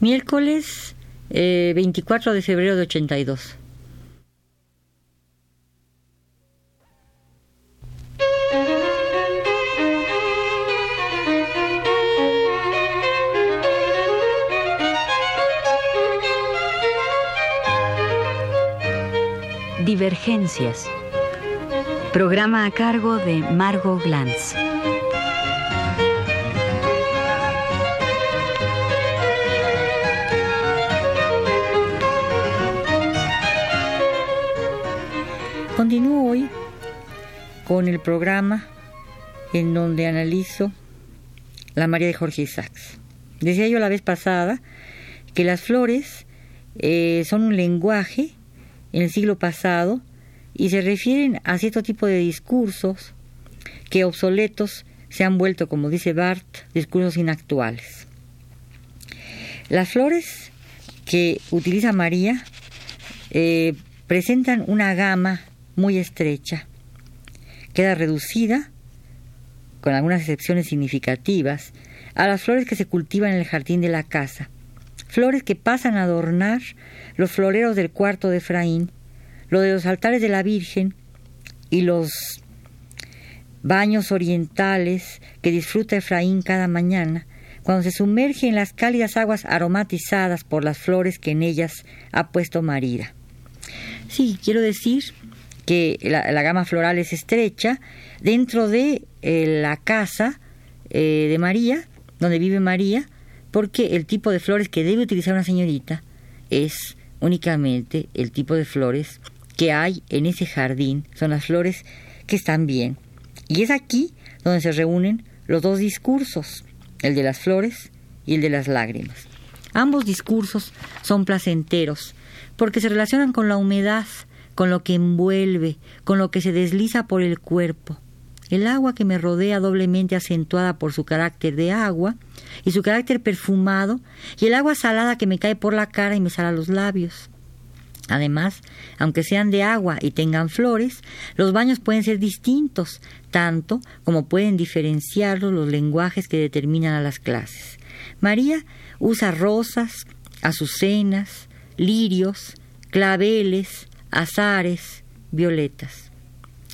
Miércoles 24 eh, de febrero de 82. Divergencias. Programa a cargo de Margot Glantz. Continúo hoy con el programa en donde analizo la María de Jorge Isaacs. Decía yo la vez pasada que las flores eh, son un lenguaje en el siglo pasado y se refieren a cierto tipo de discursos que obsoletos se han vuelto, como dice Barth, discursos inactuales. Las flores que utiliza María eh, presentan una gama muy estrecha, queda reducida, con algunas excepciones significativas, a las flores que se cultivan en el jardín de la casa, flores que pasan a adornar los floreros del cuarto de Efraín, lo de los altares de la Virgen y los baños orientales que disfruta Efraín cada mañana, cuando se sumerge en las cálidas aguas aromatizadas por las flores que en ellas ha puesto María. Sí, quiero decir que la, gama floral es estrecha dentro de eh, la casa eh, de María, donde vive María, porque el tipo de flores que debe utilizar una señorita es únicamente el tipo de flores que hay en ese jardín, son las flores que están bien. Y es aquí donde se reúnen los dos discursos, el de las flores y el de las lágrimas. Ambos discursos son placenteros, porque se relacionan con la humedad, con lo que envuelve, con lo que se desliza por el cuerpo. El agua que me rodea doblemente acentuada por su carácter de agua y su carácter perfumado, y el agua salada que me cae por la cara y me sala los labios. Además, aunque sean de agua y tengan flores, los baños pueden ser distintos, tanto como pueden diferenciarlos los lenguajes que determinan a las clases. María usa rosas, azucenas, lirios, claveles, azares, violetas.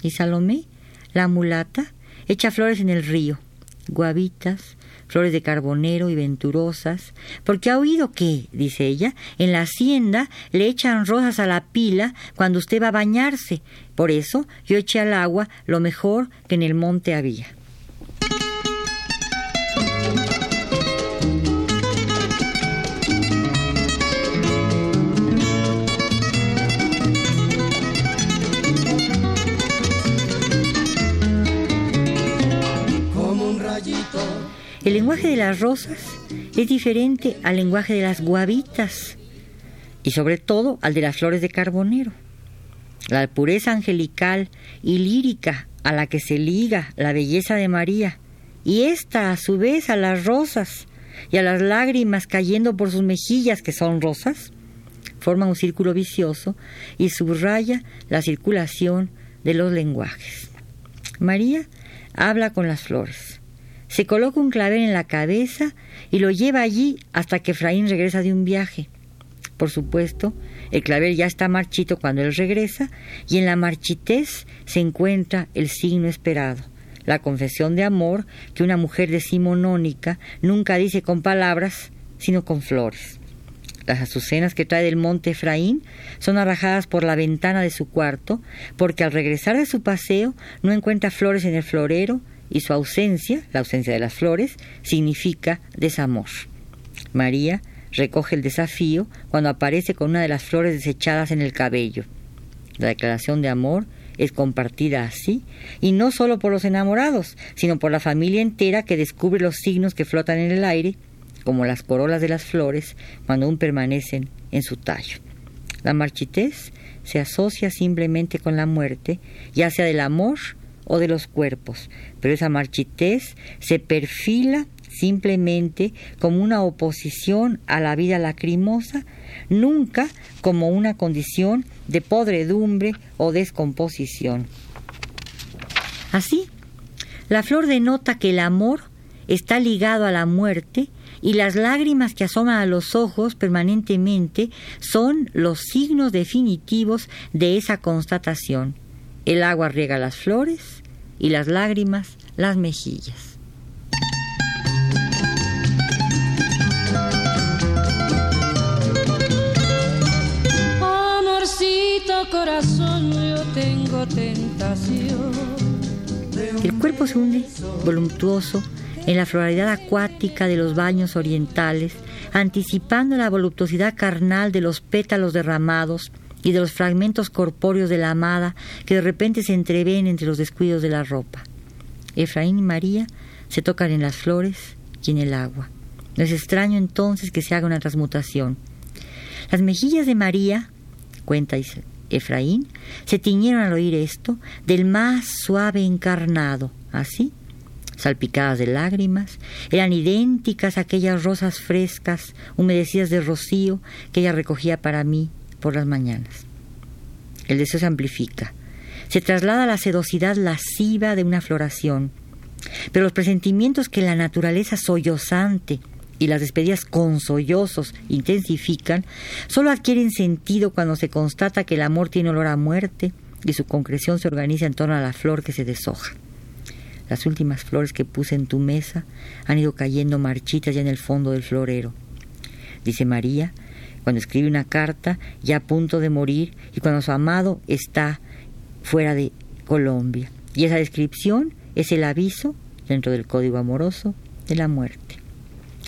Y Salomé, la mulata, echa flores en el río, guavitas, flores de carbonero y venturosas, porque ha oído que, dice ella, en la hacienda le echan rosas a la pila cuando usted va a bañarse. Por eso yo eché al agua lo mejor que en el monte había. El lenguaje de las rosas es diferente al lenguaje de las guavitas y sobre todo al de las flores de carbonero. La pureza angelical y lírica a la que se liga la belleza de María y esta a su vez a las rosas y a las lágrimas cayendo por sus mejillas que son rosas, forman un círculo vicioso y subraya la circulación de los lenguajes. María habla con las flores se coloca un clavel en la cabeza y lo lleva allí hasta que Efraín regresa de un viaje. Por supuesto, el clavel ya está marchito cuando él regresa y en la marchitez se encuentra el signo esperado, la confesión de amor que una mujer decimonónica nunca dice con palabras, sino con flores. Las azucenas que trae del monte Efraín son arrajadas por la ventana de su cuarto, porque al regresar de su paseo no encuentra flores en el florero y su ausencia, la ausencia de las flores, significa desamor. María recoge el desafío cuando aparece con una de las flores desechadas en el cabello. La declaración de amor es compartida así, y no solo por los enamorados, sino por la familia entera que descubre los signos que flotan en el aire, como las corolas de las flores, cuando aún permanecen en su tallo. La marchitez se asocia simplemente con la muerte, ya sea del amor o de los cuerpos, pero esa marchitez se perfila simplemente como una oposición a la vida lacrimosa, nunca como una condición de podredumbre o descomposición. Así, la flor denota que el amor está ligado a la muerte y las lágrimas que asoman a los ojos permanentemente son los signos definitivos de esa constatación. El agua riega las flores y las lágrimas las mejillas. Amorcito corazón, yo tengo tentación. El cuerpo se hunde voluptuoso en la floralidad acuática de los baños orientales, anticipando la voluptuosidad carnal de los pétalos derramados y de los fragmentos corpóreos de la amada que de repente se entreven entre los descuidos de la ropa. Efraín y María se tocan en las flores y en el agua. No es extraño entonces que se haga una transmutación. Las mejillas de María, cuenta Efraín, se tiñeron al oír esto del más suave encarnado, así salpicadas de lágrimas, eran idénticas a aquellas rosas frescas, humedecidas de rocío que ella recogía para mí por las mañanas. El deseo se amplifica, se traslada a la sedosidad lasciva de una floración, pero los presentimientos que la naturaleza sollozante y las despedidas con sollozos intensifican, solo adquieren sentido cuando se constata que el amor tiene olor a muerte y su concreción se organiza en torno a la flor que se deshoja. Las últimas flores que puse en tu mesa han ido cayendo marchitas ya en el fondo del florero. Dice María, cuando escribe una carta ya a punto de morir y cuando su amado está fuera de Colombia. Y esa descripción es el aviso, dentro del código amoroso, de la muerte.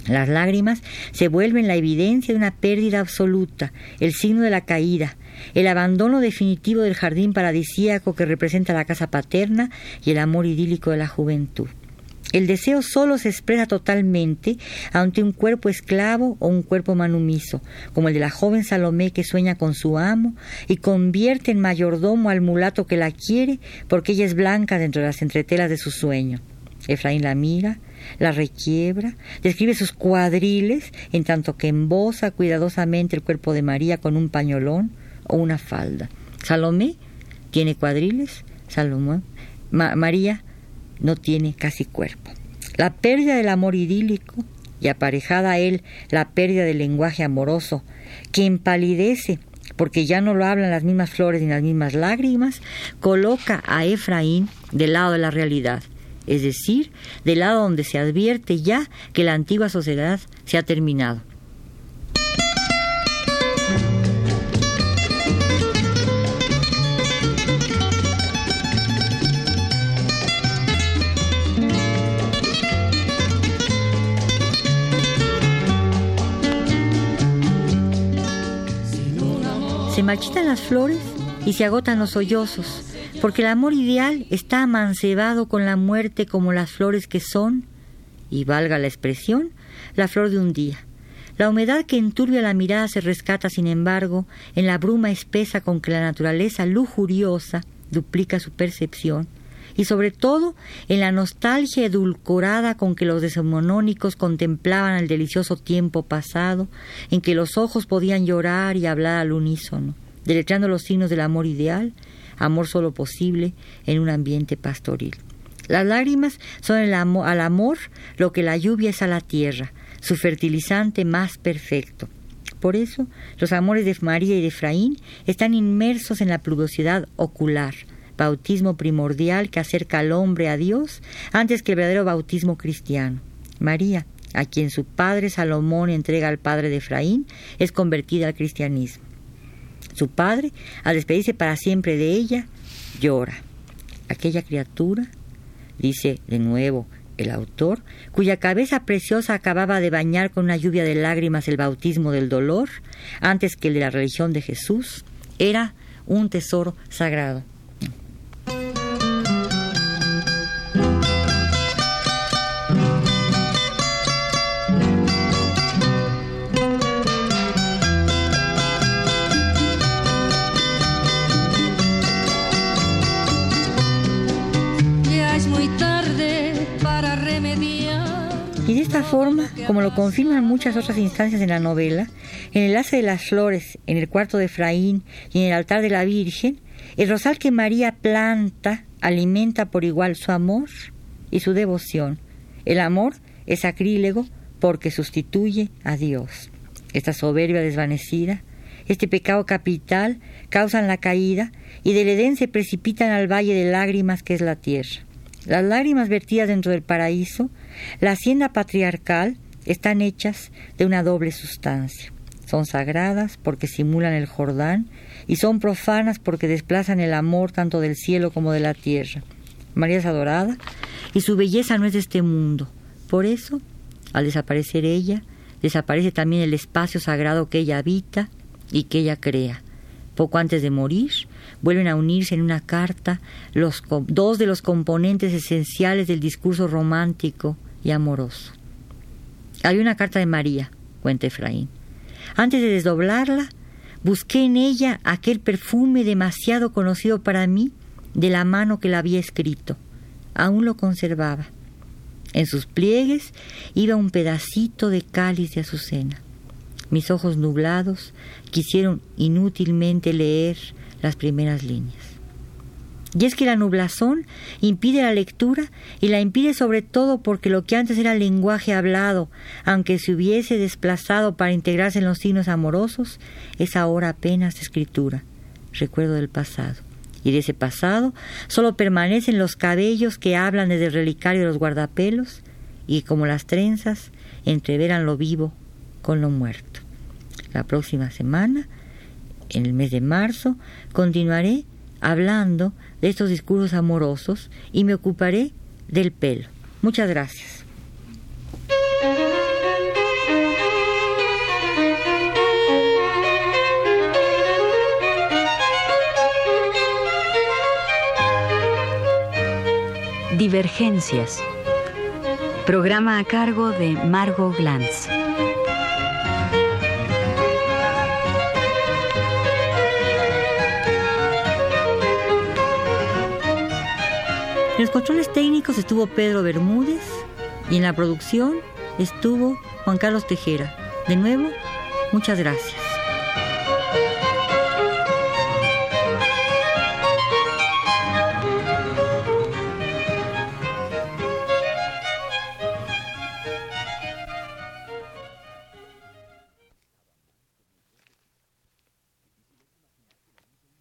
Las lágrimas se vuelven la evidencia de una pérdida absoluta, el signo de la caída, el abandono definitivo del jardín paradisíaco que representa la casa paterna y el amor idílico de la juventud. El deseo solo se expresa totalmente ante un cuerpo esclavo o un cuerpo manumiso, como el de la joven Salomé que sueña con su amo y convierte en mayordomo al mulato que la quiere porque ella es blanca dentro de las entretelas de su sueño. Efraín la mira, la requiebra, describe sus cuadriles, en tanto que embosa cuidadosamente el cuerpo de María con un pañolón, o una falda. Salomé tiene cuadriles, Salomé, María no tiene casi cuerpo. La pérdida del amor idílico y aparejada a él la pérdida del lenguaje amoroso, que empalidece porque ya no lo hablan las mismas flores ni las mismas lágrimas, coloca a Efraín del lado de la realidad, es decir, del lado donde se advierte ya que la antigua sociedad se ha terminado Se marchitan las flores y se agotan los sollozos, porque el amor ideal está amancebado con la muerte como las flores que son, y valga la expresión, la flor de un día. La humedad que enturbia la mirada se rescata, sin embargo, en la bruma espesa con que la naturaleza lujuriosa duplica su percepción, y sobre todo en la nostalgia edulcorada con que los decimonónicos contemplaban el delicioso tiempo pasado, en que los ojos podían llorar y hablar al unísono, deletrando los signos del amor ideal, amor solo posible en un ambiente pastoril. Las lágrimas son el amor, al amor lo que la lluvia es a la tierra, su fertilizante más perfecto. Por eso, los amores de María y de Efraín están inmersos en la pluviosidad ocular, bautismo primordial que acerca al hombre a Dios antes que el verdadero bautismo cristiano. María, a quien su padre Salomón entrega al padre de Efraín, es convertida al cristianismo. Su padre, al despedirse para siempre de ella, llora. Aquella criatura, dice de nuevo el autor, cuya cabeza preciosa acababa de bañar con una lluvia de lágrimas el bautismo del dolor, antes que el de la religión de Jesús, era un tesoro sagrado. Forma, como lo confirman muchas otras instancias en la novela, en el Hace de las Flores, en el cuarto de Efraín y en el altar de la Virgen, el rosal que María planta alimenta por igual su amor y su devoción. El amor es sacrílego porque sustituye a Dios. Esta soberbia desvanecida, este pecado capital, causan la caída y del Edén se precipitan al valle de lágrimas que es la tierra. Las lágrimas vertidas dentro del paraíso, la hacienda patriarcal, están hechas de una doble sustancia. Son sagradas porque simulan el Jordán y son profanas porque desplazan el amor tanto del cielo como de la tierra. María es adorada y su belleza no es de este mundo. Por eso, al desaparecer ella, desaparece también el espacio sagrado que ella habita y que ella crea. Poco antes de morir, vuelven a unirse en una carta los dos de los componentes esenciales del discurso romántico y amoroso. Hay una carta de María, cuenta Efraín. Antes de desdoblarla, busqué en ella aquel perfume demasiado conocido para mí de la mano que la había escrito. Aún lo conservaba. En sus pliegues iba un pedacito de cáliz de azucena. Mis ojos nublados quisieron inútilmente leer las primeras líneas. Y es que la nublazón impide la lectura y la impide sobre todo porque lo que antes era lenguaje hablado, aunque se hubiese desplazado para integrarse en los signos amorosos, es ahora apenas escritura, recuerdo del pasado. Y de ese pasado solo permanecen los cabellos que hablan desde el relicario de los guardapelos y como las trenzas entreveran lo vivo con lo muerto. La próxima semana, en el mes de marzo, continuaré hablando de estos discursos amorosos y me ocuparé del pelo. Muchas gracias. Divergencias. Programa a cargo de Margot Glantz. En los controles técnicos estuvo Pedro Bermúdez y en la producción estuvo Juan Carlos Tejera. De nuevo, muchas gracias.